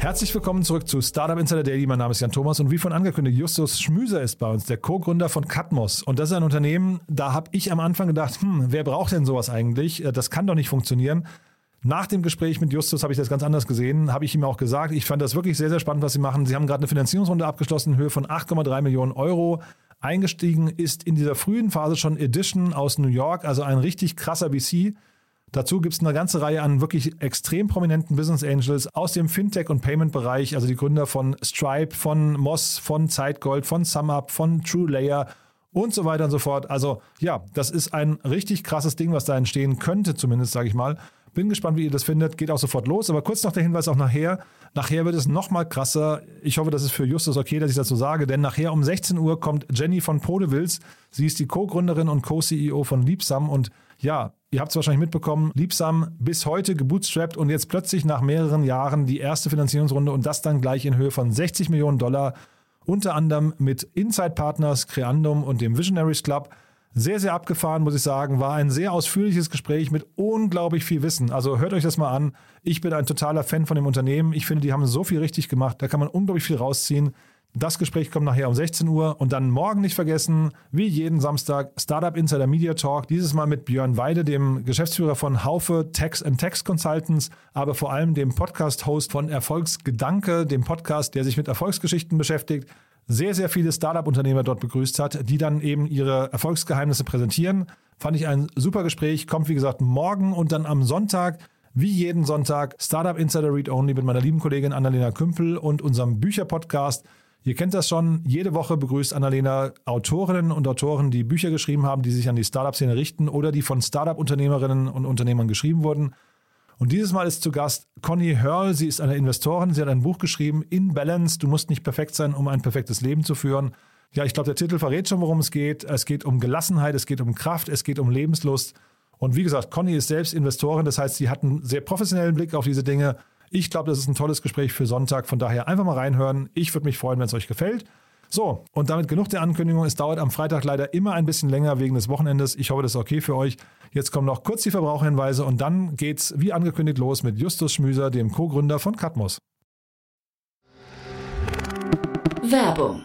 Herzlich willkommen zurück zu Startup Insider Daily. Mein Name ist Jan Thomas und wie von angekündigt, Justus Schmüser ist bei uns, der Co-Gründer von Catmos. Und das ist ein Unternehmen, da habe ich am Anfang gedacht, hm, wer braucht denn sowas eigentlich? Äh, Das kann doch nicht funktionieren. Nach dem Gespräch mit Justus habe ich das ganz anders gesehen, habe ich ihm auch gesagt. Ich fand das wirklich sehr, sehr spannend, was sie machen. Sie haben gerade eine Finanzierungsrunde abgeschlossen in Höhe von 8,3 Millionen Euro. Eingestiegen ist in dieser frühen Phase schon Edition aus New York, also ein richtig krasser VC. Dazu gibt es eine ganze Reihe an wirklich extrem prominenten Business Angels aus dem Fintech- und Payment-Bereich, also die Gründer von Stripe, von Moss, von Zeitgold, von SumUp, von TrueLayer und so weiter und so fort. Also ja, das ist ein richtig krasses Ding, was da entstehen könnte, zumindest sage ich mal. Bin gespannt, wie ihr das findet. Geht auch sofort los. Aber kurz noch der Hinweis auch nachher. Nachher wird es noch mal krasser. Ich hoffe, das ist für Justus okay, dass ich das so sage. Denn nachher um 16 Uhr kommt Jenny von Podewils. Sie ist die Co-Gründerin und Co-CEO von Liebsam. Und ja, ihr habt es wahrscheinlich mitbekommen, Liebsam bis heute gebootstrapped und jetzt plötzlich nach mehreren Jahren die erste Finanzierungsrunde und das dann gleich in Höhe von 60 Millionen Dollar. Unter anderem mit Inside Partners, Creandum und dem Visionaries Club. Sehr, sehr abgefahren, muss ich sagen. War ein sehr ausführliches Gespräch mit unglaublich viel Wissen. Also hört euch das mal an. Ich bin ein totaler Fan von dem Unternehmen. Ich finde, die haben so viel richtig gemacht. Da kann man unglaublich viel rausziehen. Das Gespräch kommt nachher um 16 Uhr und dann morgen nicht vergessen, wie jeden Samstag, Startup Insider Media Talk. Dieses Mal mit Björn Weide, dem Geschäftsführer von Haufe Tax and Tax Consultants, aber vor allem dem Podcast-Host von Erfolgsgedanke, dem Podcast, der sich mit Erfolgsgeschichten beschäftigt sehr, sehr viele Startup-Unternehmer dort begrüßt hat, die dann eben ihre Erfolgsgeheimnisse präsentieren. Fand ich ein super Gespräch. Kommt, wie gesagt, morgen und dann am Sonntag, wie jeden Sonntag, Startup Insider Read Only mit meiner lieben Kollegin Annalena Kümpel und unserem Bücherpodcast. Ihr kennt das schon. Jede Woche begrüßt Annalena Autorinnen und Autoren, die Bücher geschrieben haben, die sich an die Startup-Szene richten oder die von Startup-Unternehmerinnen und Unternehmern geschrieben wurden. Und dieses Mal ist zu Gast Conny Hörl. Sie ist eine Investorin. Sie hat ein Buch geschrieben, In Balance. Du musst nicht perfekt sein, um ein perfektes Leben zu führen. Ja, ich glaube, der Titel verrät schon, worum es geht. Es geht um Gelassenheit, es geht um Kraft, es geht um Lebenslust. Und wie gesagt, Conny ist selbst Investorin. Das heißt, sie hat einen sehr professionellen Blick auf diese Dinge. Ich glaube, das ist ein tolles Gespräch für Sonntag. Von daher einfach mal reinhören. Ich würde mich freuen, wenn es euch gefällt. So, und damit genug der Ankündigung. Es dauert am Freitag leider immer ein bisschen länger wegen des Wochenendes. Ich hoffe, das ist okay für euch. Jetzt kommen noch kurz die Verbraucherhinweise und dann geht's wie angekündigt los mit Justus Schmüser, dem Co-Gründer von Catmos. Werbung.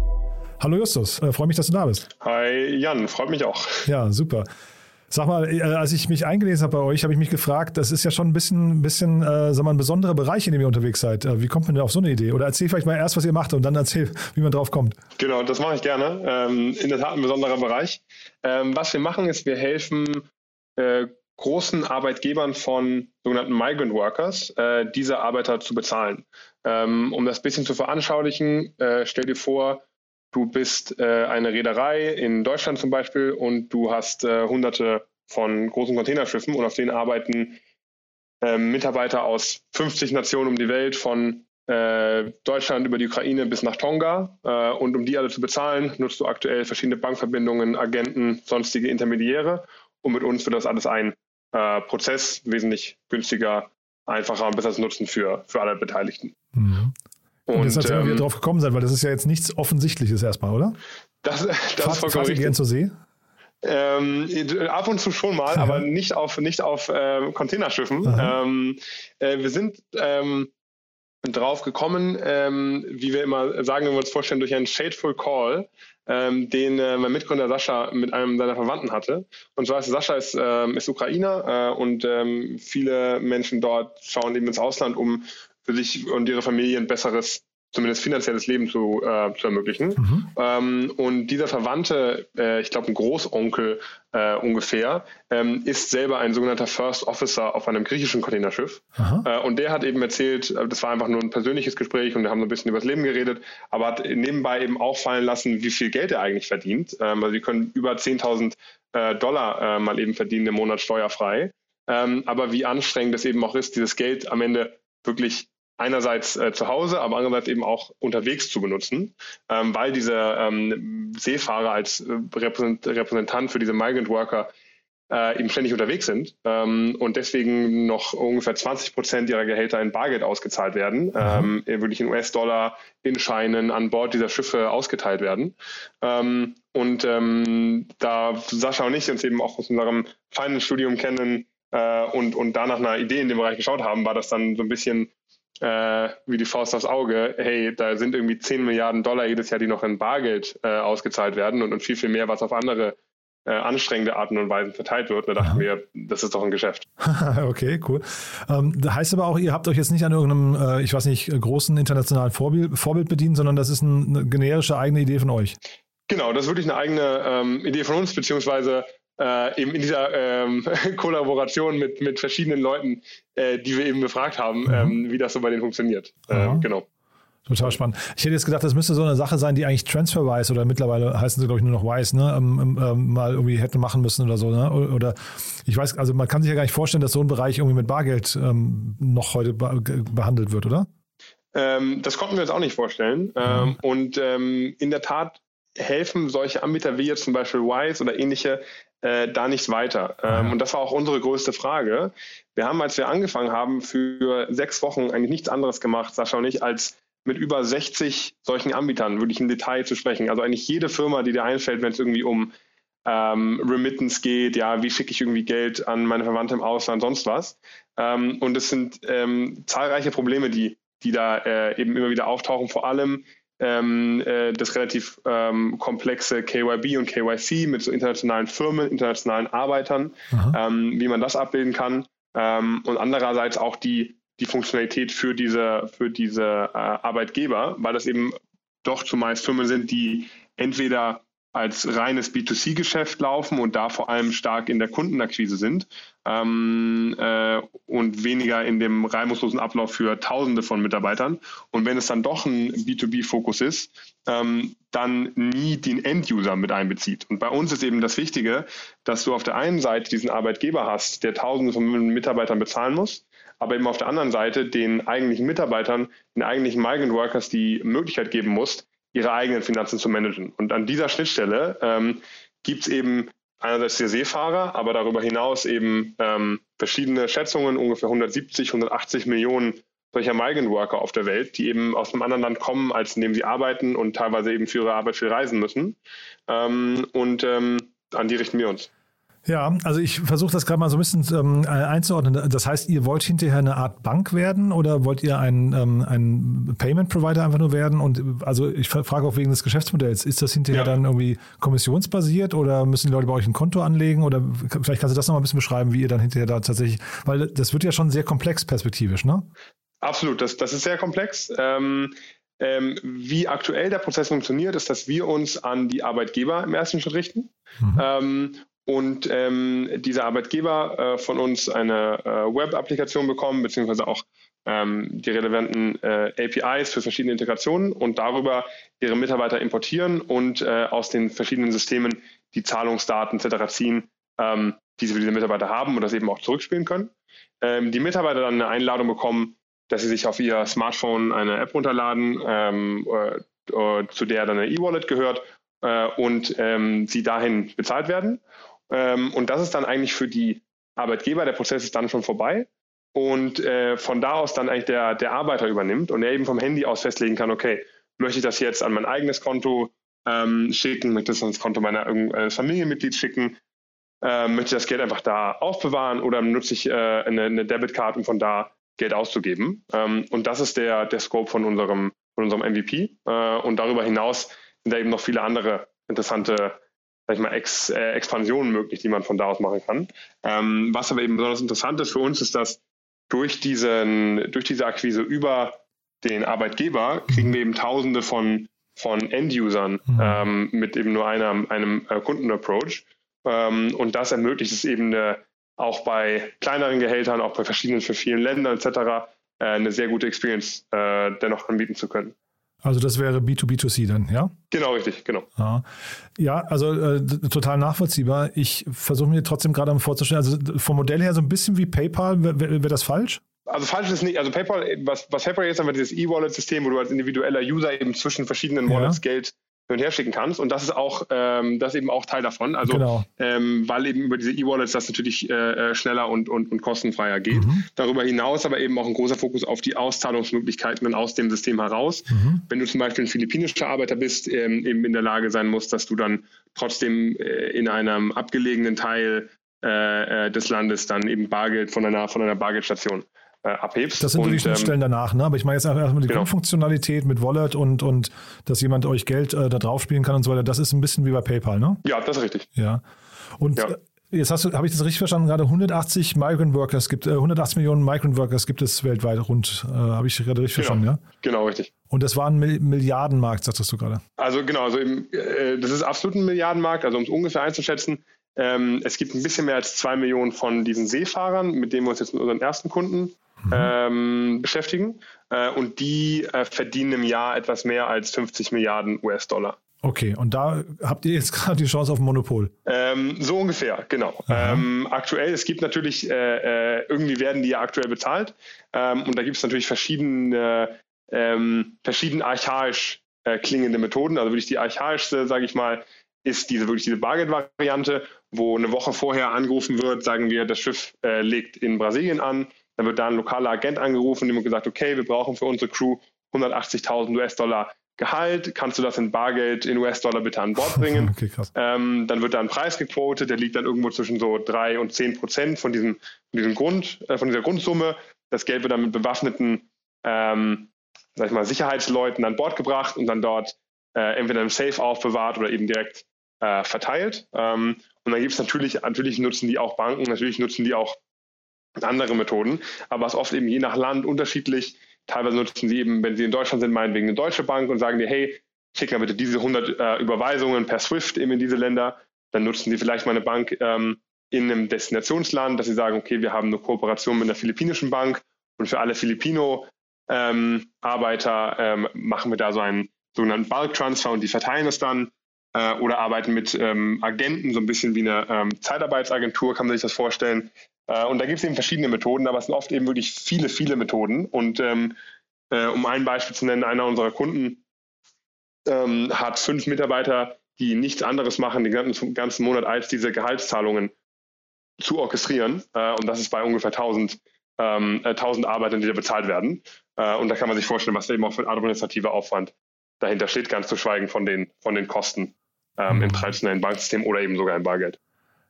Hallo Justus, äh, freue mich, dass du da bist. Hi Jan, freut mich auch. Ja, super. Sag mal, äh, als ich mich eingelesen habe bei euch, habe ich mich gefragt, das ist ja schon ein bisschen, bisschen äh, sag mal, ein besonderer Bereich, in dem ihr unterwegs seid. Äh, wie kommt man denn auf so eine Idee? Oder erzähl vielleicht mal erst, was ihr macht und dann erzähl, wie man drauf kommt. Genau, das mache ich gerne. Ähm, in der Tat ein besonderer Bereich. Ähm, was wir machen, ist, wir helfen äh, großen Arbeitgebern von sogenannten Migrant Workers, äh, diese Arbeiter zu bezahlen. Ähm, um das ein bisschen zu veranschaulichen, äh, stell dir vor, du bist äh, eine Reederei in Deutschland zum Beispiel und du hast äh, hunderte von großen Containerschiffen und auf denen arbeiten äh, Mitarbeiter aus 50 Nationen um die Welt, von äh, Deutschland über die Ukraine bis nach Tonga. Äh, und um die alle zu bezahlen, nutzt du aktuell verschiedene Bankverbindungen, Agenten, sonstige Intermediäre. Und mit uns wird das alles ein äh, Prozess wesentlich günstiger, einfacher und besseres Nutzen für, für alle Beteiligten. Mhm. Und, Und, ihr ähm, drauf gekommen seid, weil das ist ja jetzt nichts Offensichtliches erstmal, oder? Das, das ist Fahrt, vollkommen richtig. zur See? Ähm, ab und zu schon mal, Ja. aber nicht auf, nicht auf ähm, Containerschiffen. Ähm, äh, wir sind ähm, drauf gekommen, ähm, wie wir immer sagen, wenn wir uns vorstellen, durch einen Shadeful Call, ähm, den äh, mein Mitgründer Sascha mit einem seiner Verwandten hatte. Und zwar ist Sascha ist, ähm, ist Ukrainer äh, und viele Menschen dort schauen eben ins Ausland, um für sich und ihre Familie ein besseres zumindest finanzielles Leben zu, äh, zu ermöglichen. Mhm. Ähm, und dieser Verwandte, äh, ich glaube ein Großonkel äh, ungefähr, ähm, ist selber ein sogenannter First Officer auf einem griechischen Containerschiff. Äh, und der hat eben erzählt, äh, das war einfach nur ein persönliches Gespräch und wir haben so ein bisschen über das Leben geredet, aber hat nebenbei eben auch fallen lassen, wie viel Geld er eigentlich verdient. Ähm, also die können über 10.000 äh, Dollar mal eben verdienen im Monat steuerfrei. Ähm, aber wie anstrengend es eben auch ist, dieses Geld am Ende wirklich einerseits äh, zu Hause, aber andererseits eben auch unterwegs zu benutzen, ähm, weil diese ähm, Seefahrer als äh, Repräsentant für diese Migrant Worker äh, eben ständig unterwegs sind ähm, und deswegen noch ungefähr 20 Prozent ihrer Gehälter in Bargeld ausgezahlt werden, ähm, wirklich in US-Dollar, in Scheinen an Bord dieser Schiffe ausgeteilt werden. Ähm, und ähm, da Sascha und ich uns eben auch aus unserem Finance-Studium kennen äh, und, und da nach einer Idee in dem Bereich geschaut haben, war das dann so ein bisschen äh, wie die Faust aufs Auge, hey, da sind irgendwie 10 Milliarden Dollar jedes Jahr, die noch in Bargeld äh, ausgezahlt werden und, und viel, viel mehr, was auf andere äh, anstrengende Arten und Weisen verteilt wird. Da dachten wir, das ist doch ein Geschäft. okay, cool. Ähm, heißt aber auch, ihr habt euch jetzt nicht an irgendeinem, äh, ich weiß nicht, großen internationalen Vorbild, Vorbild bedient, sondern das ist ein, eine generische eigene Idee von euch. Genau, das ist wirklich eine eigene ähm, Idee von uns, beziehungsweise äh, eben in dieser ähm, Kollaboration mit, mit verschiedenen Leuten, äh, die wir eben befragt haben, mhm. ähm, wie das so bei denen funktioniert. Äh, genau. Total spannend. Ich hätte jetzt gedacht, das müsste so eine Sache sein, die eigentlich TransferWise oder mittlerweile heißen sie, glaube ich, nur noch Wise, ne, ähm, ähm, ähm, mal irgendwie hätten machen müssen oder so. Ne? Oder ich weiß, also man kann sich ja gar nicht vorstellen, dass so ein Bereich irgendwie mit Bargeld ähm, noch heute be behandelt wird, oder? Ähm, das konnten wir uns auch nicht vorstellen. Mhm. und in der Tat helfen solche Anbieter wie jetzt zum Beispiel Wise oder ähnliche äh, da nichts weiter. Ähm, und das war auch unsere größte Frage. Wir haben, als wir angefangen haben, für sechs Wochen eigentlich nichts anderes gemacht, Sascha und ich, als mit über 60 solchen Anbietern wirklich im Detail zu sprechen. Also eigentlich jede Firma, die dir einfällt, wenn es irgendwie um ähm, Remittance geht, ja, wie schicke ich irgendwie Geld an meine Verwandte im Ausland, sonst was. Ähm, und es sind ähm, zahlreiche Probleme, die, die da äh, eben immer wieder auftauchen, vor allem ähm, äh, das relativ ähm, komplexe KYB und KYC mit so internationalen Firmen, internationalen Arbeitern, ähm, wie man das abbilden kann. Ähm, und andererseits auch die, die Funktionalität für diese, für diese äh, Arbeitgeber, weil das eben doch zumeist Firmen sind, die entweder als reines B2C-Geschäft laufen und da vor allem stark in der Kundenakquise sind ähm, äh, und weniger in dem reibungslosen Ablauf für Tausende von Mitarbeitern. Und wenn es dann doch ein B2B-Fokus ist, ähm, dann nie den End-User mit einbezieht. Und bei uns ist eben das Wichtige, dass du auf der einen Seite diesen Arbeitgeber hast, der Tausende von Mitarbeitern bezahlen muss, aber eben auf der anderen Seite den eigentlichen Mitarbeitern, den eigentlichen Migrant Workers die Möglichkeit geben musst, ihre eigenen Finanzen zu managen. Und an dieser Schnittstelle ähm, gibt es eben einerseits die Seefahrer, aber darüber hinaus eben ähm, verschiedene Schätzungen, ungefähr 170, 180 Millionen solcher Migrant Worker auf der Welt, die eben aus einem anderen Land kommen, als in dem sie arbeiten und teilweise eben für ihre Arbeit viel reisen müssen. Ähm, und ähm, an die richten wir uns. Ja, also ich versuche das gerade mal so ein bisschen ähm, einzuordnen. Das heißt, ihr wollt hinterher eine Art Bank werden oder wollt ihr ein, ähm, ein Payment Provider einfach nur werden? Und also ich frage auch wegen des Geschäftsmodells. Ist das hinterher ja. dann irgendwie kommissionsbasiert oder müssen die Leute bei euch ein Konto anlegen? Oder vielleicht kannst du das noch mal ein bisschen beschreiben, wie ihr dann hinterher da tatsächlich, weil das wird ja schon sehr komplex perspektivisch, ne? Absolut, das, das ist sehr komplex. Ähm, ähm, wie aktuell der Prozess funktioniert, ist, dass wir uns an die Arbeitgeber im ersten Schritt richten. Mhm. Ähm, und ähm, dieser Arbeitgeber äh, von uns eine äh, Web-Applikation bekommen, beziehungsweise auch ähm, die relevanten äh, APIs für verschiedene Integrationen und darüber ihre Mitarbeiter importieren und äh, aus den verschiedenen Systemen die Zahlungsdaten etc. ziehen, ähm, die sie für diese Mitarbeiter haben und das eben auch zurückspielen können. Ähm, die Mitarbeiter dann eine Einladung bekommen, dass sie sich auf ihr Smartphone eine App runterladen, ähm, äh, äh, zu der dann eine E-Wallet gehört und ähm, sie dahin bezahlt werden. Ähm, und das ist dann eigentlich für die Arbeitgeber, der Prozess ist dann schon vorbei. Und äh, von da aus dann eigentlich der, der Arbeiter übernimmt und er eben vom Handy aus festlegen kann, okay, möchte ich das jetzt an mein eigenes Konto ähm, schicken, möchte ich das ans Konto meiner eines Familienmitglieds schicken, äh, möchte ich das Geld einfach da aufbewahren oder nutze ich äh, eine, eine Debitcard, um von da Geld auszugeben. Ähm, und das ist der, der Scope von unserem, von unserem MVP. Äh, und darüber hinaus sind da eben noch viele andere interessante sag ich mal, Ex, äh, Expansionen möglich, die man von da aus machen kann. Ähm, was aber eben besonders interessant ist für uns, ist, dass durch, diesen, durch diese Akquise über den Arbeitgeber kriegen wir eben Tausende von, von End-Usern mhm. ähm, mit eben nur einer, einem äh, Kundenapproach. Ähm, und das ermöglicht es eben eine, auch bei kleineren Gehältern, auch bei verschiedenen, für vielen Ländern etc., äh, eine sehr gute Experience äh, dennoch anbieten zu können. Also das wäre B2B2C dann, ja? Genau, richtig, genau. Ja, ja also äh, total nachvollziehbar. Ich versuche mir trotzdem gerade vorzustellen, also vom Modell her so ein bisschen wie PayPal, wäre wär das falsch? Also falsch ist nicht, also PayPal, was, was PayPal jetzt haben wir dieses E-Wallet-System, wo du als individueller User eben zwischen verschiedenen Wallets ja. Geld hin und her schicken kannst. Und das ist auch, ähm, das eben auch Teil davon. Also genau. ähm, weil eben über diese E-Wallets das natürlich äh, äh, schneller und, und, und kostenfreier geht. Mhm. Darüber hinaus aber eben auch ein großer Fokus auf die Auszahlungsmöglichkeiten dann aus dem System heraus. Mhm. Wenn du zum Beispiel ein philippinischer Arbeiter bist, ähm, eben in der Lage sein musst, dass du dann trotzdem äh, in einem abgelegenen Teil äh, äh des Landes dann eben Bargeld von einer, von einer Bargeldstation äh, abhebst. Das sind und, die Schnittstellen ähm, danach, ne? Aber ich meine jetzt einfach erstmal die genau. Grundfunktionalität mit Wallet und, und dass jemand euch Geld äh, da drauf spielen kann und so weiter. Das ist ein bisschen wie bei PayPal, ne? Ja, das ist richtig. Ja. Und ja. Äh, jetzt hast du, habe ich das richtig verstanden, gerade 180 Migrant Workers gibt, äh, 180 Millionen Migrant Workers gibt es weltweit rund, äh, habe ich gerade richtig genau. verstanden, ja? Genau, richtig. Und das war ein Milliardenmarkt, sagtest du gerade. Also genau, also eben, äh, das ist absolut ein Milliardenmarkt, also um es ungefähr einzuschätzen, ähm, es gibt ein bisschen mehr als zwei Millionen von diesen Seefahrern, mit denen wir uns jetzt mit unseren ersten Kunden mhm. ähm, beschäftigen. Äh, und die äh, verdienen im Jahr etwas mehr als 50 Milliarden US-Dollar. Okay, und da habt ihr jetzt gerade die Chance auf ein Monopol? Ähm, so ungefähr, genau. Ähm, aktuell, es gibt natürlich, äh, äh, irgendwie werden die ja aktuell bezahlt. Ähm, und da gibt es natürlich verschiedene, ähm, verschieden archaisch äh, klingende Methoden. Also wirklich die archaischste, sage ich mal, ist diese wirklich diese Bargeld-Variante, wo eine Woche vorher angerufen wird, sagen wir, das Schiff äh, legt in Brasilien an, dann wird da ein lokaler Agent angerufen, dem wird gesagt, okay, wir brauchen für unsere Crew 180.000 US-Dollar Gehalt, kannst du das in Bargeld in US-Dollar bitte an Bord bringen? Okay, ähm, dann wird da ein Preis gequotet, der liegt dann irgendwo zwischen so drei und zehn Prozent von diesem, von diesem Grund, äh, von dieser Grundsumme. Das Geld wird dann mit bewaffneten, ähm, sag ich mal, Sicherheitsleuten an Bord gebracht und dann dort äh, entweder im Safe aufbewahrt oder eben direkt äh, verteilt. Ähm, und dann gibt es natürlich, natürlich nutzen die auch Banken, natürlich nutzen die auch andere Methoden, aber es ist oft eben je nach Land unterschiedlich. Teilweise nutzen sie eben, wenn sie in Deutschland sind, meinetwegen eine deutsche Bank und sagen dir, hey, schick mal bitte diese 100 äh, Überweisungen per SWIFT eben in diese Länder. Dann nutzen sie vielleicht mal eine Bank ähm, in einem Destinationsland, dass sie sagen, okay, wir haben eine Kooperation mit einer philippinischen Bank und für alle Filipino-Arbeiter ähm, ähm, machen wir da so einen sogenannten Bulk-Transfer und die verteilen es dann äh, oder arbeiten mit ähm, Agenten, so ein bisschen wie eine ähm, Zeitarbeitsagentur, kann man sich das vorstellen, äh, und da gibt es eben verschiedene Methoden, aber es sind oft eben wirklich viele, viele Methoden. Und ähm, äh, um ein Beispiel zu nennen, einer unserer Kunden ähm, hat fünf Mitarbeiter, die nichts anderes machen den ganzen, ganzen Monat, als diese Gehaltszahlungen zu orchestrieren. Äh, und das ist bei ungefähr 1000, ähm, 1000 Arbeitern, die da bezahlt werden. Äh, und da kann man sich vorstellen, was eben auch für ein administrativer Aufwand dahinter steht, ganz zu schweigen von den, von den Kosten ähm, im mhm. traditionellen Banksystem oder eben sogar im Bargeld.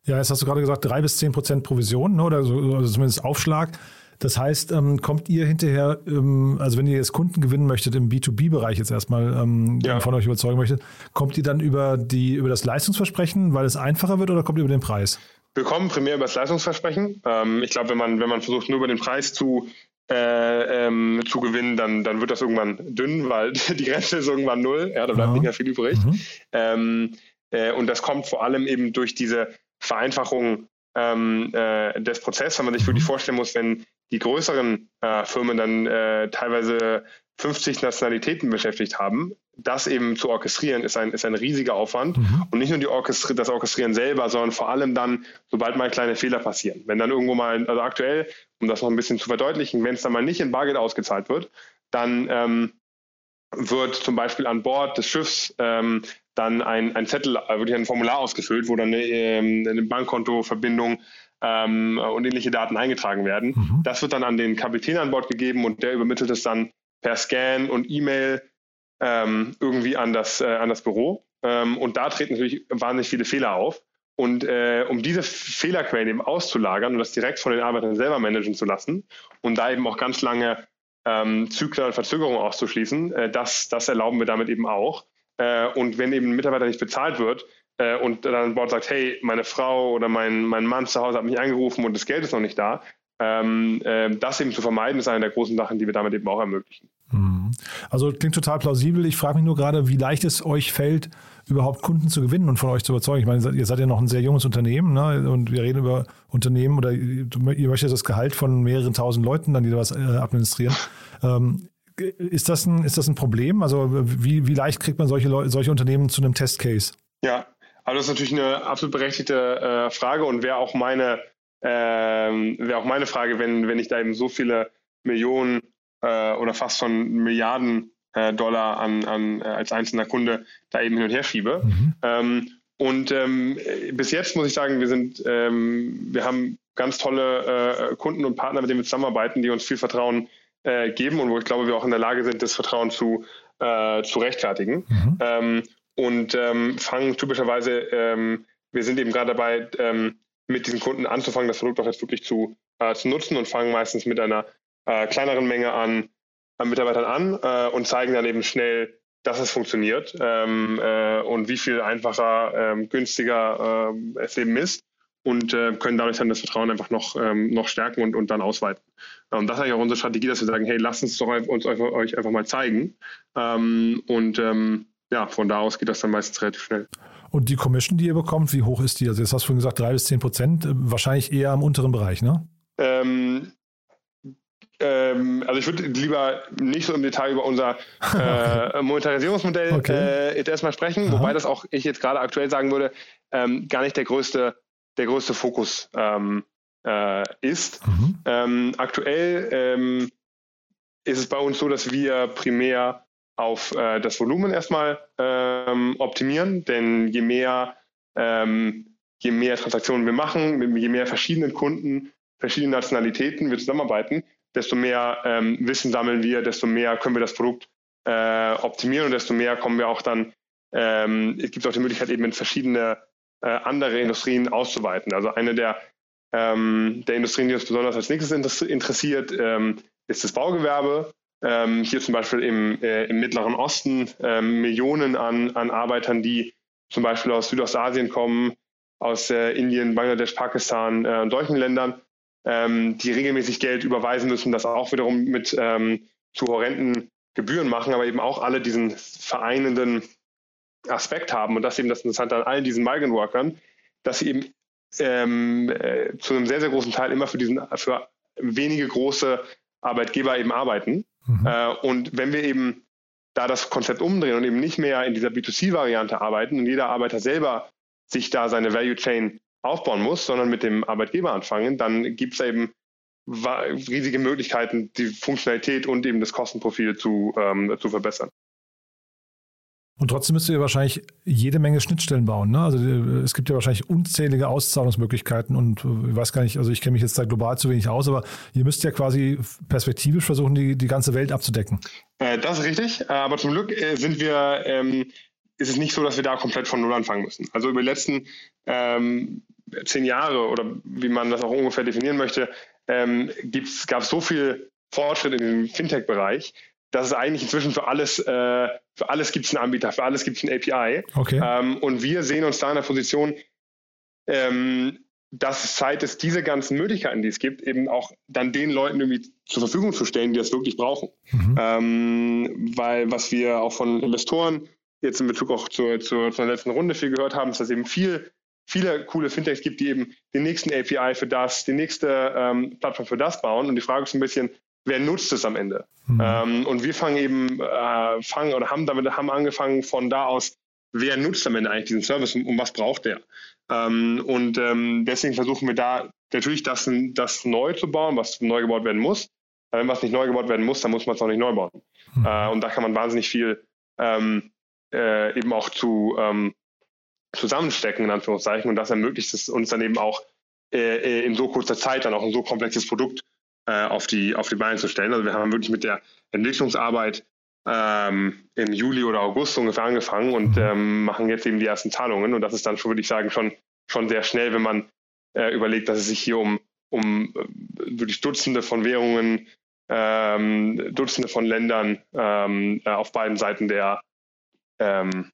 Ja, jetzt hast du gerade gesagt, drei bis zehn Prozent Provision ne, oder so, also zumindest Aufschlag. Das heißt, ähm, kommt ihr hinterher, ähm, also wenn ihr jetzt Kunden gewinnen möchtet im B2B-Bereich jetzt erstmal ähm, ja. von euch überzeugen möchtet, kommt ihr dann über, die, über das Leistungsversprechen, weil es einfacher wird oder kommt ihr über den Preis? Wir kommen primär über das Leistungsversprechen. Ähm, ich glaube, wenn man, wenn man versucht, nur über den Preis zu, äh, ähm, zu gewinnen, dann, dann wird das irgendwann dünn, weil die Grenze ist irgendwann null. Ja, da bleibt ja. nicht mehr viel übrig. Mhm. Ähm, äh, und das kommt vor allem eben durch diese Vereinfachung ähm, äh, des Prozesses, wenn man sich wirklich vorstellen muss, wenn die größeren äh, Firmen dann äh, teilweise 50 Nationalitäten beschäftigt haben, das eben zu orchestrieren, ist ein, ist ein riesiger Aufwand. Mhm. Und nicht nur die Orchestri das Orchestrieren selber, sondern vor allem dann, sobald mal kleine Fehler passieren. Wenn dann irgendwo mal, also aktuell, um das noch ein bisschen zu verdeutlichen, wenn es dann mal nicht in Bargeld ausgezahlt wird, dann ähm, wird zum Beispiel an Bord des Schiffs ähm, dann ein, ein Zettel, äh, wirklich ein Formular ausgefüllt, wo dann eine, ähm, eine Bankkontoverbindung ähm, und ähnliche Daten eingetragen werden. Mhm. Das wird dann an den Kapitän an Bord gegeben und der übermittelt es dann per Scan und E-Mail ähm, irgendwie an das, äh, an das Büro. Ähm, und da treten natürlich wahnsinnig viele Fehler auf. Und äh, um diese Fehlerquellen eben auszulagern und das direkt von den Arbeitern selber managen zu lassen und da eben auch ganz lange ähm, Zyklen und Verzögerungen auszuschließen, äh, das, das erlauben wir damit eben auch. Äh, und wenn eben ein Mitarbeiter nicht bezahlt wird äh, und dann ein Board sagt, hey, meine Frau oder mein, mein Mann zu Hause hat mich angerufen und das Geld ist noch nicht da, ähm, äh, das eben zu vermeiden, ist eine der großen Sachen, die wir damit eben auch ermöglichen. Also klingt total plausibel. Ich frage mich nur gerade, wie leicht es euch fällt, überhaupt Kunden zu gewinnen und von euch zu überzeugen. Ich meine, ihr seid ja noch ein sehr junges Unternehmen ne? und wir reden über Unternehmen oder ihr möchtet das Gehalt von mehreren tausend Leuten dann, die da was äh, administrieren. Ähm, ist das, ein, ist das ein Problem? Also wie, wie leicht kriegt man solche, Leute, solche Unternehmen zu einem Testcase? Ja, also das ist natürlich eine absolut berechtigte äh, Frage und wäre auch meine ähm, wäre auch meine Frage, wenn, wenn ich da eben so viele Millionen äh, oder fast schon Milliarden äh, Dollar an, an, äh, als einzelner Kunde da eben hin und her schiebe. Mhm. Ähm, und ähm, bis jetzt muss ich sagen, wir sind, ähm, wir haben ganz tolle äh, Kunden und Partner, mit denen wir zusammenarbeiten, die uns viel Vertrauen äh, geben und wo ich glaube, wir auch in der Lage sind, das Vertrauen zu, äh, zu rechtfertigen. Mhm. Ähm, und ähm, fangen typischerweise, ähm, wir sind eben gerade dabei, ähm, mit diesen Kunden anzufangen, das Produkt auch jetzt wirklich zu, äh, zu nutzen und fangen meistens mit einer äh, kleineren Menge an, an Mitarbeitern an äh, und zeigen dann eben schnell, dass es funktioniert ähm, äh, und wie viel einfacher, ähm, günstiger äh, es eben ist und äh, können dadurch dann das Vertrauen einfach noch, ähm, noch stärken und, und dann ausweiten. Und das ist eigentlich auch unsere Strategie, dass wir sagen, hey, lasst uns doch uns euch einfach mal zeigen. Ähm, und ähm, ja, von da aus geht das dann meistens relativ schnell. Und die Commission, die ihr bekommt, wie hoch ist die? Also jetzt hast du vorhin gesagt, drei bis zehn Prozent, wahrscheinlich eher am unteren Bereich, ne? Ähm, ähm, also ich würde lieber nicht so im Detail über unser äh, Monetarisierungsmodell okay. äh, jetzt erstmal sprechen, Aha. wobei das auch ich jetzt gerade aktuell sagen würde, ähm, gar nicht der größte, der größte Fokus ähm, äh, ist. Mhm. Ähm, aktuell ähm, ist es bei uns so, dass wir primär auf äh, das Volumen erstmal ähm, optimieren, denn je mehr, je mehr Transaktionen wir machen, je mehr verschiedene Kunden, verschiedene Nationalitäten wir zusammenarbeiten, desto mehr ähm, Wissen sammeln wir, desto mehr können wir das Produkt äh, optimieren und desto mehr kommen wir auch dann, ähm, es gibt auch die Möglichkeit, eben in verschiedene äh, andere Industrien auszuweiten. Also eine der, ähm, der Industrien, die uns besonders als nächstes interessiert, ähm, ist das Baugewerbe. Ähm, hier zum Beispiel im, äh, im Mittleren Osten ähm, Millionen an, an Arbeitern, die zum Beispiel aus Südostasien kommen, aus äh, Indien, Bangladesch, Pakistan äh, und solchen Ländern ähm, die regelmäßig Geld überweisen müssen, das auch wiederum mit ähm, zu horrenden Gebühren machen, aber eben auch alle diesen vereinenden Aspekt haben. Und das eben das Interessante an all diesen Migrant Workern, dass sie eben ähm, äh, zu einem sehr, sehr großen Teil immer für diesen, für wenige große Arbeitgeber eben arbeiten. Mhm. Äh, und wenn wir eben da das Konzept umdrehen und eben nicht mehr in dieser B2C-Variante arbeiten und jeder Arbeiter selber sich da seine Value Chain aufbauen muss, sondern mit dem Arbeitgeber anfangen, dann gibt es eben riesige Möglichkeiten, die Funktionalität und eben das Kostenprofil zu, ähm, zu verbessern. Und trotzdem müsst ihr wahrscheinlich jede Menge Schnittstellen bauen. Ne? Also äh, es gibt ja wahrscheinlich unzählige Auszahlungsmöglichkeiten und äh, ich weiß gar nicht, also ich kenne mich jetzt da global zu wenig aus, aber ihr müsst ja quasi perspektivisch versuchen, die, die ganze Welt abzudecken. Äh, das ist richtig, äh, aber zum Glück sind wir ähm, ist es nicht so, dass wir da komplett von Null anfangen müssen. Also über die letzten ähm, zehn Jahre oder wie man das auch ungefähr definieren möchte, ähm, gab es so viel Fortschritt in dem Fintech-Bereich, dass es eigentlich inzwischen für alles, äh, für alles gibt es einen Anbieter, für alles gibt es ein API. Okay. Ähm, und wir sehen uns da in der Position, ähm, dass es Zeit ist, diese ganzen Möglichkeiten, die es gibt, eben auch dann den Leuten irgendwie zur Verfügung zu stellen, die das wirklich brauchen. Mhm. Ähm, weil was wir auch von Investoren jetzt in Bezug auch zur, zur, zur letzten Runde viel gehört haben, ist, dass eben viel, viele coole Fintechs gibt, die eben den nächsten API für das, die nächste ähm, Plattform für das bauen. Und die Frage ist ein bisschen, wer nutzt es am Ende? Mhm. Ähm, und wir fangen eben, äh, fangen oder haben damit, haben angefangen von da aus, wer nutzt am Ende eigentlich diesen Service und, und was braucht der? Ähm, und ähm, deswegen versuchen wir da natürlich das, das neu zu bauen, was neu gebaut werden muss. Wenn was nicht neu gebaut werden muss, dann muss man es auch nicht neu bauen. Mhm. Äh, und da kann man wahnsinnig viel ähm, äh, eben auch zu ähm, zusammenstecken, in Anführungszeichen. Und das ermöglicht es uns dann eben auch äh, äh, in so kurzer Zeit dann auch ein so komplexes Produkt äh, auf, die, auf die Beine zu stellen. Also wir haben wirklich mit der Entwicklungsarbeit ähm, im Juli oder August ungefähr angefangen und mhm. ähm, machen jetzt eben die ersten Zahlungen. Und das ist dann schon, würde ich sagen, schon, schon sehr schnell, wenn man äh, überlegt, dass es sich hier um, um äh, wirklich Dutzende von Währungen, ähm, Dutzende von Ländern ähm, äh, auf beiden Seiten der, ähm,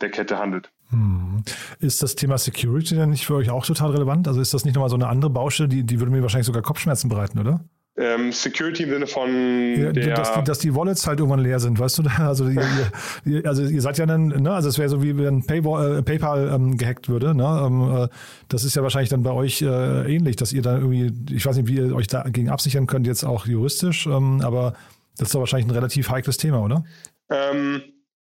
der Kette handelt. Hm. Ist das Thema Security dann nicht für euch auch total relevant? Also ist das nicht nochmal so eine andere Baustelle, die, die würde mir wahrscheinlich sogar Kopfschmerzen bereiten, oder? Ähm, Security im Sinne von ja, dass, die, dass die Wallets halt irgendwann leer sind, weißt du? Also ihr, ihr, also ihr seid ja dann, ne? also es wäre so wie wenn Paywall, äh, PayPal ähm, gehackt würde. Ne? Ähm, äh, das ist ja wahrscheinlich dann bei euch äh, ähnlich, dass ihr da irgendwie, ich weiß nicht, wie ihr euch dagegen absichern könnt, jetzt auch juristisch, ähm, aber das ist doch wahrscheinlich ein relativ heikles Thema, oder? Ähm,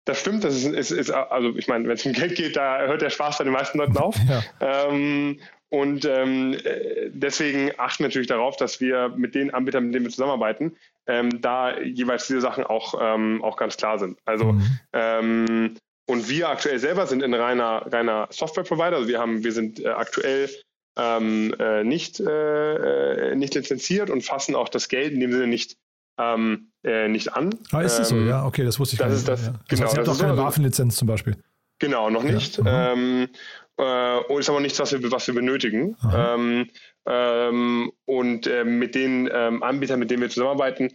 das stimmt, das ist, ist, ist also ich meine, wenn es um Geld geht, da hört der Spaß bei den meisten Leuten auf. Ja. Ähm, und ähm, deswegen achten wir natürlich darauf, dass wir mit den Anbietern, mit denen wir zusammenarbeiten, ähm, da jeweils diese Sachen auch, ähm, auch ganz klar sind. Also mhm. ähm, und wir aktuell selber sind ein reiner, reiner Software-Provider. Also wir haben, wir sind äh, aktuell ähm, äh, nicht, äh, äh, nicht lizenziert und fassen auch das Geld in dem Sinne nicht, ähm, äh, nicht an. Ah, ist das so? Ähm, ja, okay, das wusste ich das gar nicht. Das, ja. das genau, heißt, ihr habt auch keine Waffenlizenz zum Beispiel. Genau, noch nicht. Ja. Ähm, äh, ist aber nichts, was wir, was wir benötigen. Ähm, ähm, und äh, mit den Anbietern, mit denen wir zusammenarbeiten,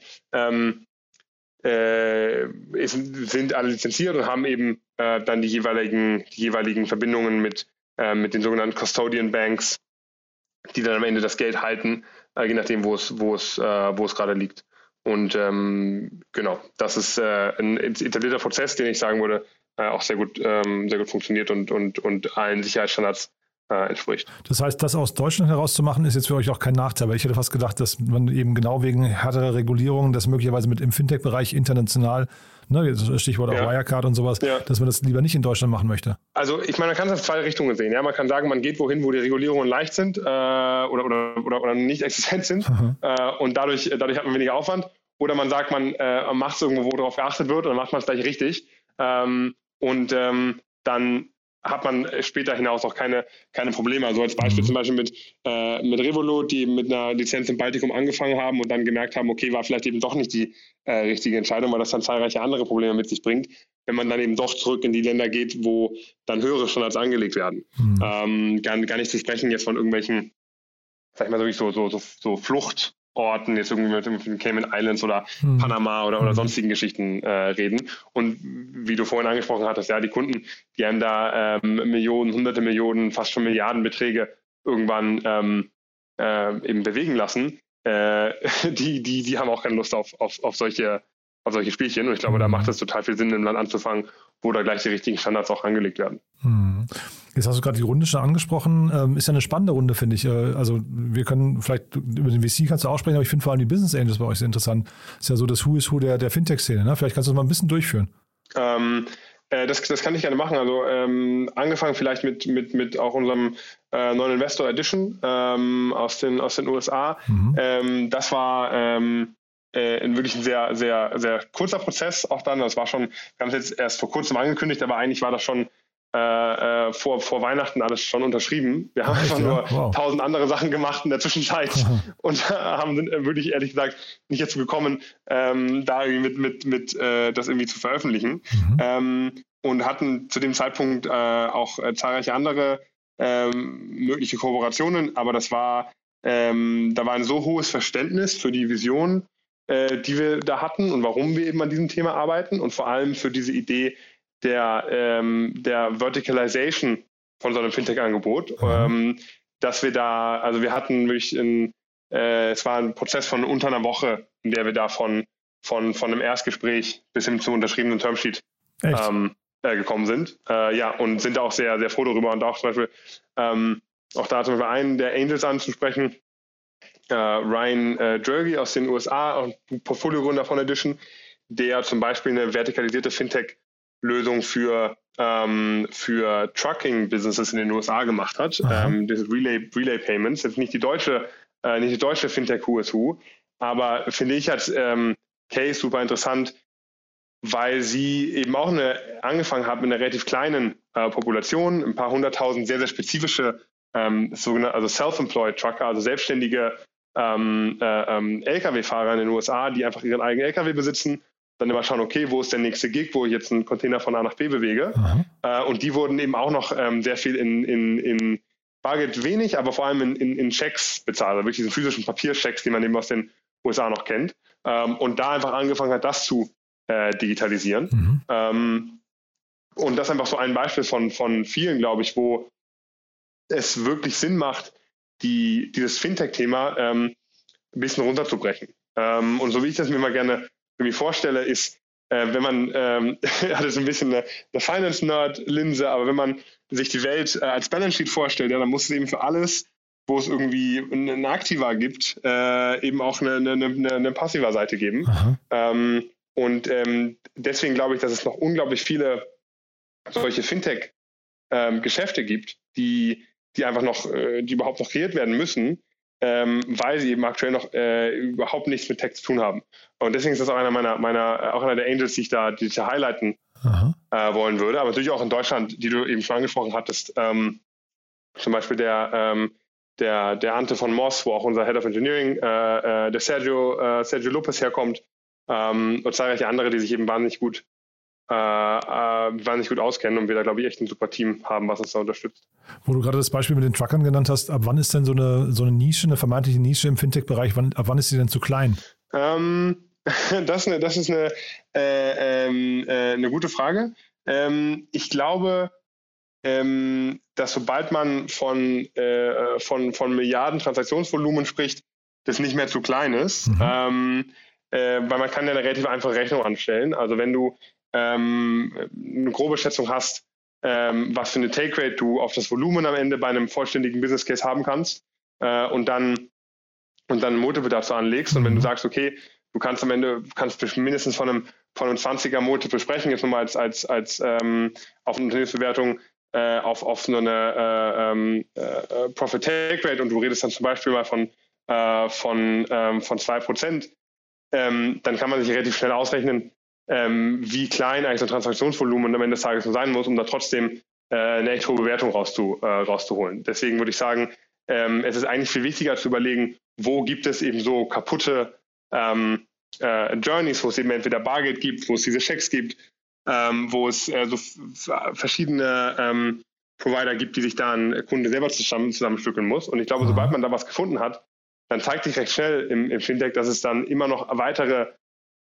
äh, ist, sind alle lizenziert und haben eben äh, dann die jeweiligen, die jeweiligen Verbindungen mit, äh, mit den sogenannten Custodian Banks, die dann am Ende das Geld halten, je nachdem, wo es, wo es, wo es gerade liegt. Und ähm, genau, das ist ein etablierter Prozess, den ich sagen würde, äh, auch sehr gut, ähm, sehr gut funktioniert und, und, und allen Sicherheitsstandards äh, entspricht. Das heißt, das aus Deutschland herauszumachen, ist jetzt für euch auch kein Nachteil, weil ich hätte fast gedacht, dass man eben genau wegen härterer Regulierungen das möglicherweise mit im Fintech-Bereich international, ne, Stichwort auch Wirecard und sowas, ja. dass man das lieber nicht in Deutschland machen möchte. Also ich meine, man kann es auf zwei Richtungen sehen. Ja? Man kann sagen, man geht wohin, wo die Regulierungen leicht sind äh, oder, oder, oder, oder nicht existent sind äh, und dadurch, dadurch hat man weniger Aufwand. Oder man sagt, man äh, macht es irgendwo, wo darauf geachtet wird und dann macht man es gleich richtig. Ähm, und ähm, dann hat man später hinaus auch keine, keine Probleme. Also als Beispiel zum Beispiel mit, äh, mit Revolut, die mit einer Lizenz im Baltikum angefangen haben und dann gemerkt haben, okay, war vielleicht eben doch nicht die äh, richtige Entscheidung, weil das dann zahlreiche andere Probleme mit sich bringt, wenn man dann eben doch zurück in die Länder geht, wo dann höhere Standards angelegt werden. Mhm. Ähm, gar, gar nicht zu sprechen jetzt von irgendwelchen, sag ich mal, so, so, so, so Flucht, Orten, jetzt irgendwie mit den Cayman Islands oder hm. Panama oder, oder hm. sonstigen Geschichten äh, reden. Und wie du vorhin angesprochen hattest, ja, die Kunden, die haben da ähm, Millionen, hunderte Millionen, fast schon Milliardenbeträge irgendwann ähm, äh, eben bewegen lassen, äh, die, die, die haben auch keine Lust auf, auf, auf, solche, auf solche Spielchen. Und ich glaube, da hm. macht es total viel Sinn, im Land anzufangen, wo da gleich die richtigen Standards auch angelegt werden. Hm. Jetzt hast du gerade die Runde schon angesprochen. Ähm, ist ja eine spannende Runde, finde ich. Äh, also wir können vielleicht über den VC kannst du auch sprechen, aber ich finde vor allem die Business Angels bei euch sehr interessant. Ist ja so das Who is Who der, der Fintech-Szene. Ne? Vielleicht kannst du das mal ein bisschen durchführen. Ähm, äh, das, das kann ich gerne machen. Also ähm, angefangen vielleicht mit, mit, mit auch unserem äh, neuen Investor Edition ähm, aus, den, aus den USA. Mhm. Ähm, das war ähm, äh, wirklich ein sehr, sehr, sehr kurzer Prozess auch dann. Das war schon, wir haben es jetzt erst vor kurzem angekündigt, aber eigentlich war das schon äh, äh, vor, vor Weihnachten alles schon unterschrieben. Wir haben einfach nur wow. tausend andere Sachen gemacht in der Zwischenzeit und haben sind äh, wirklich ehrlich gesagt nicht dazu gekommen, ähm, da mit, mit, mit äh, das irgendwie zu veröffentlichen. Mhm. Ähm, und hatten zu dem Zeitpunkt äh, auch äh, zahlreiche andere ähm, mögliche Kooperationen, aber das war, ähm, da war ein so hohes Verständnis für die Vision, die wir da hatten und warum wir eben an diesem Thema arbeiten und vor allem für diese Idee, der, ähm, der Verticalization von so einem Fintech-Angebot, mhm. ähm, dass wir da, also wir hatten wirklich ein, äh, es war ein Prozess von unter einer Woche, in der wir da von, von, von einem Erstgespräch bis hin zum unterschriebenen Termsheet ähm, äh, gekommen sind. Äh, ja, und sind auch sehr, sehr froh darüber und auch zum Beispiel, ähm, auch da zum Beispiel einen der Angels anzusprechen, äh, Ryan äh, Jergy aus den USA, Portfolio-Gründer von Edition, der zum Beispiel eine vertikalisierte Fintech Lösung für, ähm, für Trucking-Businesses in den USA gemacht hat. Ähm, das Relay, Relay Payments, jetzt nicht die deutsche, äh, nicht die deutsche Fintech USU, aber finde ich als ähm, Case super interessant, weil sie eben auch eine, angefangen hat mit einer relativ kleinen äh, Population, ein paar hunderttausend sehr, sehr spezifische ähm, sogenannte, also Self-Employed Trucker, also selbstständige ähm, äh, ähm, Lkw-Fahrer in den USA, die einfach ihren eigenen Lkw besitzen dann immer schauen, okay, wo ist der nächste Gig, wo ich jetzt einen Container von A nach B bewege. Äh, und die wurden eben auch noch ähm, sehr viel in, in, in Bargeld wenig, aber vor allem in, in, in Checks bezahlt, also wirklich diesen physischen Papierchecks, die man eben aus den USA noch kennt. Ähm, und da einfach angefangen hat, das zu äh, digitalisieren. Mhm. Ähm, und das ist einfach so ein Beispiel von, von vielen, glaube ich, wo es wirklich Sinn macht, die, dieses Fintech-Thema ähm, ein bisschen runterzubrechen. Ähm, und so wie ich das mir mal gerne irgendwie vorstelle, ist, äh, wenn man, ähm, das ist ein bisschen eine, eine Finance-Nerd-Linse, aber wenn man sich die Welt äh, als Balance Sheet vorstellt, ja, dann muss es eben für alles, wo es irgendwie eine Aktiva gibt, äh, eben auch eine, eine, eine, eine passiver Seite geben. Ähm, und ähm, deswegen glaube ich, dass es noch unglaublich viele solche Fintech-Geschäfte ähm, gibt, die, die einfach noch, äh, die überhaupt noch kreiert werden müssen, ähm, weil sie eben aktuell noch äh, überhaupt nichts mit Tech zu tun haben. Und deswegen ist das auch einer meiner, meiner auch einer der Angels, die ich da, die ich da highlighten äh, wollen würde. Aber natürlich auch in Deutschland, die du eben schon angesprochen hattest, ähm, zum Beispiel der, ähm, der, der Ante von Moss, wo auch unser Head of Engineering, äh, äh, der Sergio, äh, Sergio Lopez herkommt, ähm, und zahlreiche andere, die sich eben wahnsinnig gut äh, äh, wahnsinnig gut auskennen und wir da, glaube ich, echt ein super Team haben, was uns da unterstützt. Wo du gerade das Beispiel mit den Truckern genannt hast, ab wann ist denn so eine, so eine Nische, eine vermeintliche Nische im Fintech-Bereich, ab wann ist sie denn zu klein? Ähm, das, eine, das ist eine, äh, ähm, äh, eine gute Frage. Ähm, ich glaube, ähm, dass sobald man von, äh, von, von Milliarden Transaktionsvolumen spricht, das nicht mehr zu klein ist. Mhm. Ähm, äh, weil man kann ja eine relativ einfache Rechnung anstellen. Also wenn du ähm, eine grobe Schätzung hast, ähm, was für eine Take Rate du auf das Volumen am Ende bei einem vollständigen Business Case haben kannst äh, und dann und dann Multiple dazu anlegst und wenn du mhm. sagst, okay, du kannst am Ende kannst mindestens von einem von einem 20er Multiple sprechen, jetzt nochmal als als als ähm, auf eine Unternehmensbewertung äh, auf auf eine äh, ähm, äh, Profit Take Rate und du redest dann zum Beispiel mal von äh, von ähm, von zwei Prozent, ähm, dann kann man sich relativ schnell ausrechnen, ähm, wie klein eigentlich so ein Transaktionsvolumen am Ende des Tages sein muss, um da trotzdem äh, eine echt hohe Bewertung rauszu, äh, rauszuholen. Deswegen würde ich sagen, ähm, es ist eigentlich viel wichtiger zu überlegen, wo gibt es eben so kaputte ähm, äh, Journeys, wo es eben entweder Bargeld gibt, wo es diese Checks gibt, ähm, wo es äh, so verschiedene ähm, Provider gibt, die sich da ein Kunde selber zusammen, zusammenstückeln muss. Und ich glaube, sobald man da was gefunden hat, dann zeigt sich recht schnell im, im Fintech, dass es dann immer noch weitere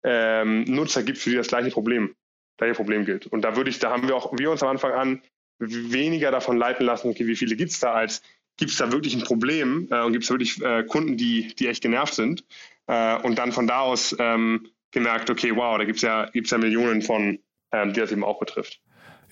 ähm, Nutzer gibt, für die das gleiche Problem, gleiche Problem gilt. Und da würde ich, da haben wir auch wir uns am Anfang an weniger davon leiten lassen, okay, wie viele gibt es da, als gibt es da wirklich ein Problem äh, und gibt es wirklich äh, Kunden, die, die echt genervt sind. Äh, und dann von da aus ähm, gemerkt, okay, wow, da gibt es ja, gibt's ja Millionen von, ähm, die das eben auch betrifft.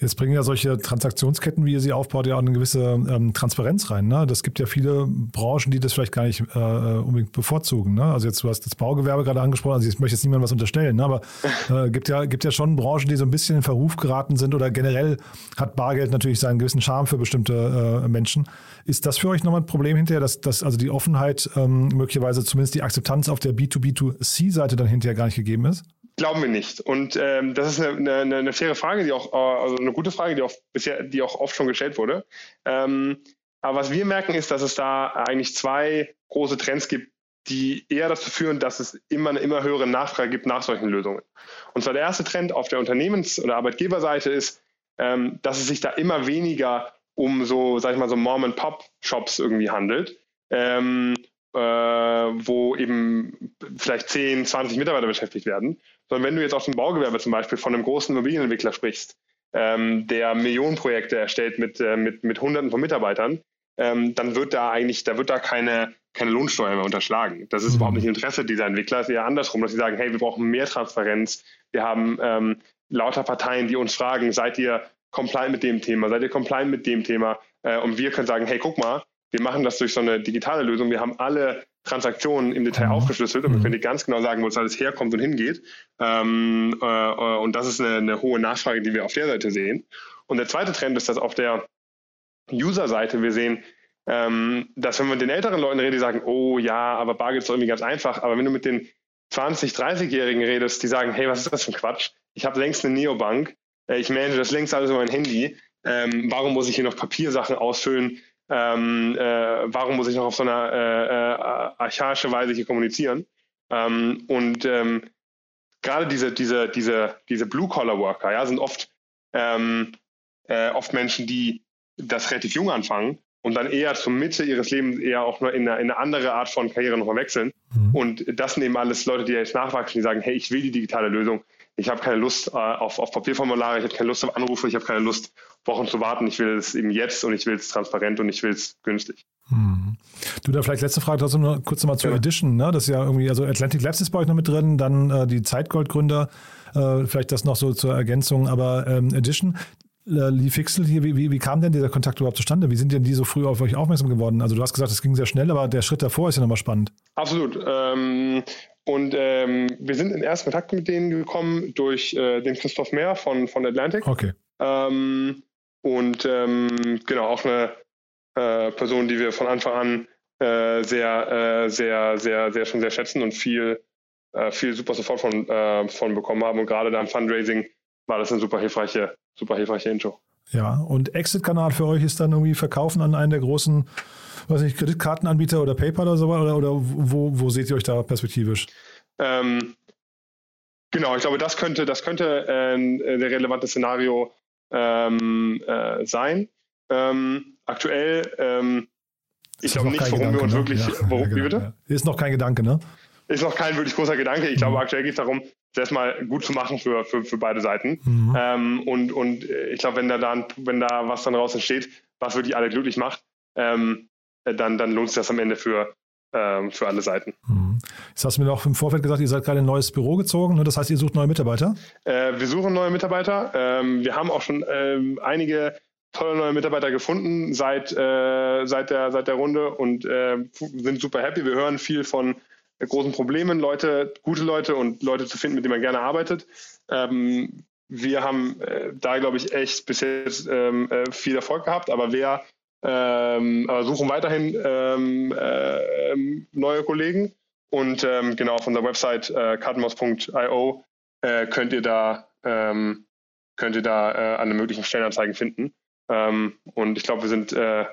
Jetzt bringen ja solche Transaktionsketten, wie ihr sie aufbaut, ja auch eine gewisse ähm, Transparenz rein. Ne? Das gibt ja viele Branchen, die das vielleicht gar nicht äh, unbedingt bevorzugen. Ne? Also jetzt, du hast das Baugewerbe gerade angesprochen, also ich möchte jetzt niemandem was unterstellen, ne? aber äh, gibt ja, gibt ja schon Branchen, die so ein bisschen in Verruf geraten sind oder generell hat Bargeld natürlich seinen gewissen Charme für bestimmte äh, Menschen. Ist das für euch nochmal ein Problem hinterher, dass, dass also die Offenheit ähm, möglicherweise zumindest die Akzeptanz auf der B2B2C-Seite dann hinterher gar nicht gegeben ist? Glauben wir nicht. Und ähm, das ist eine, eine, eine, faire Frage, die auch, äh, also eine gute Frage, die auch bisher, die auch oft schon gestellt wurde. Ähm, aber was wir merken, ist, dass es da eigentlich zwei große Trends gibt, die eher dazu führen, dass es immer eine immer höhere Nachfrage gibt nach solchen Lösungen. Und zwar der erste Trend auf der Unternehmens- oder Arbeitgeberseite ist, ähm, dass es sich da immer weniger um so, sag ich mal, so Mom-and-Pop-Shops irgendwie handelt, ähm, äh, wo eben vielleicht 10, 20 Mitarbeiter beschäftigt werden, sondern wenn du jetzt aus dem Baugewerbe zum Beispiel von einem großen Immobilienentwickler sprichst, ähm, der Millionenprojekte erstellt mit, äh, mit, mit Hunderten von Mitarbeitern, ähm, dann wird da eigentlich, da wird da keine, keine Lohnsteuer mehr unterschlagen. Das ist mhm. überhaupt nicht Interesse dieser Entwickler, es ist eher andersrum, dass sie sagen, hey, wir brauchen mehr Transparenz, wir haben ähm, lauter Parteien, die uns fragen, seid ihr compliant mit dem Thema, seid ihr compliant mit dem Thema? Äh, und wir können sagen, hey, guck mal, wir machen das durch so eine digitale Lösung, wir haben alle Transaktionen im Detail mhm. aufgeschlüsselt und wir können dir ganz genau sagen, wo es alles herkommt und hingeht. Ähm, äh, äh, und das ist eine, eine, hohe Nachfrage, die wir auf der Seite sehen. Und der zweite Trend ist, dass auf der User-Seite wir sehen, ähm, dass wenn man mit den älteren Leuten redet, die sagen, oh ja, aber Bargeld ist doch irgendwie ganz einfach. Aber wenn du mit den 20, 30-Jährigen redest, die sagen, hey, was ist das für ein Quatsch? Ich habe längst eine Neobank, äh, ich manage das längst alles über mein Handy. Ähm, warum muss ich hier noch Papiersachen ausfüllen? Ähm, äh, warum muss ich noch auf so einer äh, äh, archaische Weise hier kommunizieren? Ähm, und ähm, gerade diese, diese, diese, diese Blue-Collar-Worker ja, sind oft, ähm, äh, oft Menschen, die das relativ jung anfangen und dann eher zur Mitte ihres Lebens eher auch nur in eine, in eine andere Art von Karriere nochmal wechseln. Mhm. Und das sind eben alles Leute, die jetzt nachwachsen, die sagen, hey, ich will die digitale Lösung. Ich habe keine Lust äh, auf, auf Papierformulare, ich habe keine Lust auf Anrufe, ich habe keine Lust, Wochen zu warten. Ich will es eben jetzt und ich will es transparent und ich will es günstig. Mhm. Du, da vielleicht letzte Frage trotzdem noch kurz nochmal zur ja. Edition. Ne? Das ist ja irgendwie, also Atlantic Labs ist bei euch noch mit drin, dann äh, die Zeitgold-Gründer, äh, vielleicht das noch so zur Ergänzung, aber ähm, Edition, Lee Fixel hier, wie, wie, wie, kam denn dieser Kontakt überhaupt zustande? Wie sind denn die so früh auf euch aufmerksam geworden? Also du hast gesagt, es ging sehr schnell, aber der Schritt davor ist ja nochmal spannend. Absolut. Ähm, und ähm, wir sind in ersten Kontakt mit denen gekommen durch äh, den Christoph Mehr von, von Atlantic. Okay. Ähm, und ähm, genau, auch eine äh, Person, die wir von Anfang an äh, sehr, äh, sehr, sehr, sehr schon sehr schätzen und viel, äh, viel super Support von, von bekommen haben. Und gerade da im Fundraising war das eine super hilfreiche, super hilfreiche Intro. Ja, und Exit-Kanal für euch ist dann irgendwie Verkaufen an einen der großen, weiß nicht, Kreditkartenanbieter oder PayPal oder so oder, oder wo, wo seht ihr euch da perspektivisch? Ähm, genau, ich glaube, das könnte, das könnte äh, der relevante Szenario ähm, äh, sein. Ähm, aktuell, ähm, ich glaube nicht, worum Gedanke, wir uns ne? wirklich, ja, worum, ja, genau, wie bitte? Ja. Ist noch kein Gedanke, ne? Ist noch kein wirklich großer Gedanke. Ich mhm. glaube, aktuell geht es darum, das erstmal gut zu machen für, für, für beide Seiten. Mhm. Ähm, und, und ich glaube, wenn da, dann, wenn da was dann raus entsteht, was wirklich alle glücklich macht, ähm, dann, dann lohnt sich das am Ende für, ähm, für alle Seiten. Mhm. Jetzt hast du mir noch im Vorfeld gesagt, ihr seid gerade in ein neues Büro gezogen. Ne? Das heißt, ihr sucht neue Mitarbeiter? Äh, wir suchen neue Mitarbeiter. Ähm, wir haben auch schon ähm, einige tolle neue Mitarbeiter gefunden seit, äh, seit, der, seit der Runde und äh, sind super happy. Wir hören viel von großen Problemen, Leute, gute Leute und Leute zu finden, mit denen man gerne arbeitet. Ähm, wir haben äh, da, glaube ich, echt bis jetzt ähm, äh, viel Erfolg gehabt, aber wir ähm, aber suchen weiterhin ähm, äh, neue Kollegen und ähm, genau auf unserer Website äh, cardmos.io äh, könnt ihr da ähm, könnt ihr da äh, alle möglichen Stellenanzeigen finden. Und ich glaube, wir sind äh,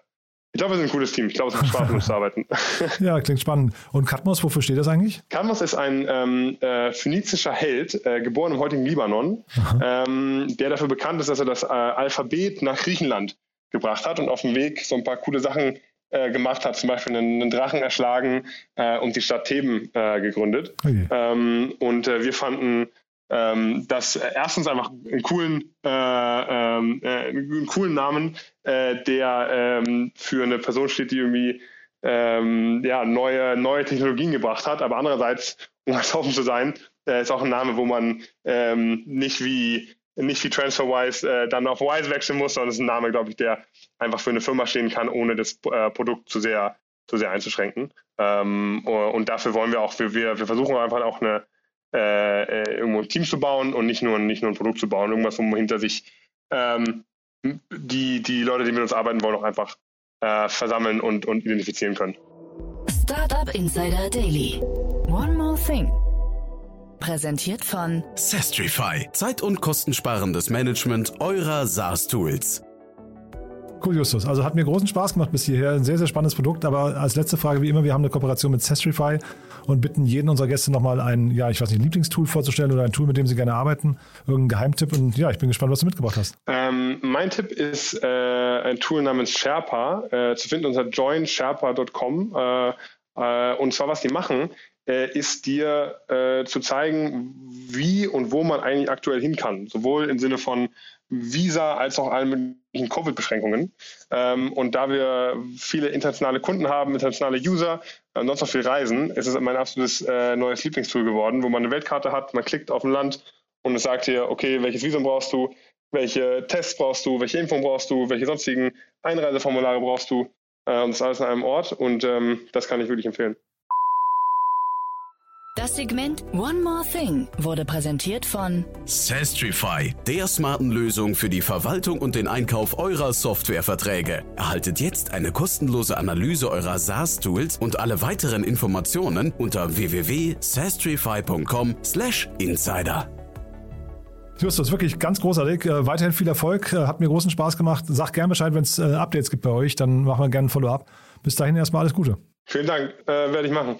ich glaube, wir sind ein cooles Team. Ich glaube, es macht Spaß, mit uns zu arbeiten. ja, klingt spannend. Und Katmos, wofür steht das eigentlich? Katmos ist ein ähm, äh, phönizischer Held, äh, geboren im heutigen Libanon, ähm, der dafür bekannt ist, dass er das äh, Alphabet nach Griechenland gebracht hat und auf dem Weg so ein paar coole Sachen äh, gemacht hat, zum Beispiel einen, einen Drachen erschlagen äh, und die Stadt Theben äh, gegründet. Okay. Ähm, und wir fanden ähm, das erstens einfach einen coolen, äh, ähm, äh, einen coolen Namen, äh, der ähm, für eine Person steht, die irgendwie ähm, ja, neue, neue Technologien gebracht hat. Aber andererseits, um ganz offen zu sein, äh, ist auch ein Name, wo man nicht wie nicht wie TransferWise äh, dann auf Wise wechseln muss, sondern es ist ein Name, glaube ich, der einfach für eine Firma stehen kann, ohne das äh, Produkt zu sehr, zu sehr einzuschränken. Ähm, und dafür wollen wir auch, wir, wir versuchen einfach auch eine äh, äh, irgendwo ein Team zu bauen und nicht nur, nicht nur ein Produkt zu bauen, irgendwas, wo man hinter sich ähm, die, die Leute, die mit uns arbeiten wollen, auch einfach äh, versammeln und, und identifizieren können. Startup Insider Daily. One more thing. Präsentiert von Sestrify. Zeit- und kostensparendes Management eurer SaaS-Tools. Cool, Justus. Also hat mir großen Spaß gemacht bis hierher. Ein sehr, sehr spannendes Produkt. Aber als letzte Frage, wie immer, wir haben eine Kooperation mit Sestrify und bitten jeden unserer Gäste nochmal ein, ja, ich weiß nicht, Lieblingstool vorzustellen oder ein Tool, mit dem sie gerne arbeiten. Irgendein Geheimtipp. Und ja, ich bin gespannt, was du mitgebracht hast. Ähm, mein Tipp ist äh, ein Tool namens Sherpa, äh, zu finden unter joinsherpa.com. Äh, äh, und zwar, was die machen, äh, ist dir äh, zu zeigen, wie und wo man eigentlich aktuell hin kann. Sowohl im Sinne von Visa als auch allen möglichen Covid-Beschränkungen. Ähm, und da wir viele internationale Kunden haben, internationale User, äh, sonst noch viel reisen, ist es mein absolutes äh, neues Lieblingstool geworden, wo man eine Weltkarte hat, man klickt auf ein Land und es sagt dir, okay, welches Visum brauchst du, welche Tests brauchst du, welche Impfung brauchst du, welche sonstigen Einreiseformulare brauchst du. Äh, und das ist alles an einem Ort und ähm, das kann ich wirklich empfehlen. Das Segment One More Thing wurde präsentiert von Sastrify, der smarten Lösung für die Verwaltung und den Einkauf eurer Softwareverträge. Erhaltet jetzt eine kostenlose Analyse eurer SaaS-Tools und alle weiteren Informationen unter www.sastrify.com/insider. Justus, wirklich ganz großartig. Äh, weiterhin viel Erfolg. Äh, hat mir großen Spaß gemacht. Sag gerne Bescheid, wenn es äh, Updates gibt bei euch. Dann machen wir gerne ein Follow-up. Bis dahin erstmal alles Gute. Vielen Dank. Äh, werde ich machen.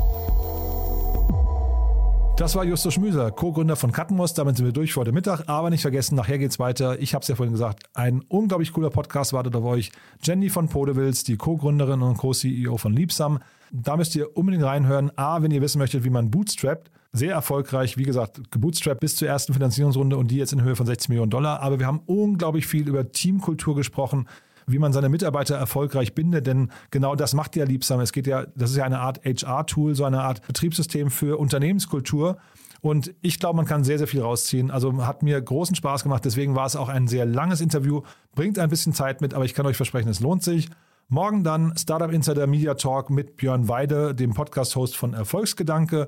Das war Justus Schmüser, Co-Gründer von Kattenmus. Damit sind wir durch vor dem Mittag. Aber nicht vergessen, nachher geht's weiter. Ich habe es ja vorhin gesagt, ein unglaublich cooler Podcast wartet auf euch. Jenny von Podewils, die Co-Gründerin und Co-CEO von Liebsam. Da müsst ihr unbedingt reinhören. A, wenn ihr wissen möchtet, wie man bootstrappt. Sehr erfolgreich, wie gesagt, gebootstrapped bis zur ersten Finanzierungsrunde und die jetzt in Höhe von 60 Millionen Dollar. Aber wir haben unglaublich viel über Teamkultur gesprochen wie man seine Mitarbeiter erfolgreich bindet, denn genau das macht ja Liebsam. Es geht ja, das ist ja eine Art HR-Tool, so eine Art Betriebssystem für Unternehmenskultur. Und ich glaube, man kann sehr, sehr viel rausziehen. Also hat mir großen Spaß gemacht. Deswegen war es auch ein sehr langes Interview. Bringt ein bisschen Zeit mit, aber ich kann euch versprechen, es lohnt sich. Morgen dann Startup Insider Media Talk mit Björn Weide, dem Podcast-Host von Erfolgsgedanke.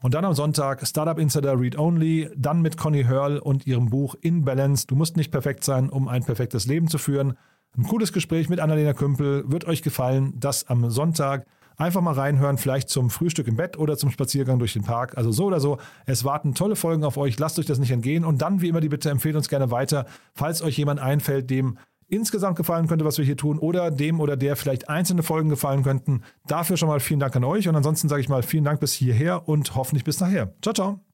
Und dann am Sonntag Startup Insider Read Only, dann mit Conny Hörl und ihrem Buch In Balance. Du musst nicht perfekt sein, um ein perfektes Leben zu führen. Ein cooles Gespräch mit Annalena Kümpel. Wird euch gefallen, das am Sonntag. Einfach mal reinhören, vielleicht zum Frühstück im Bett oder zum Spaziergang durch den Park. Also so oder so. Es warten tolle Folgen auf euch. Lasst euch das nicht entgehen. Und dann, wie immer, die Bitte empfehlt uns gerne weiter, falls euch jemand einfällt, dem insgesamt gefallen könnte, was wir hier tun, oder dem oder der vielleicht einzelne Folgen gefallen könnten. Dafür schon mal vielen Dank an euch. Und ansonsten sage ich mal vielen Dank bis hierher und hoffentlich bis nachher. Ciao, ciao.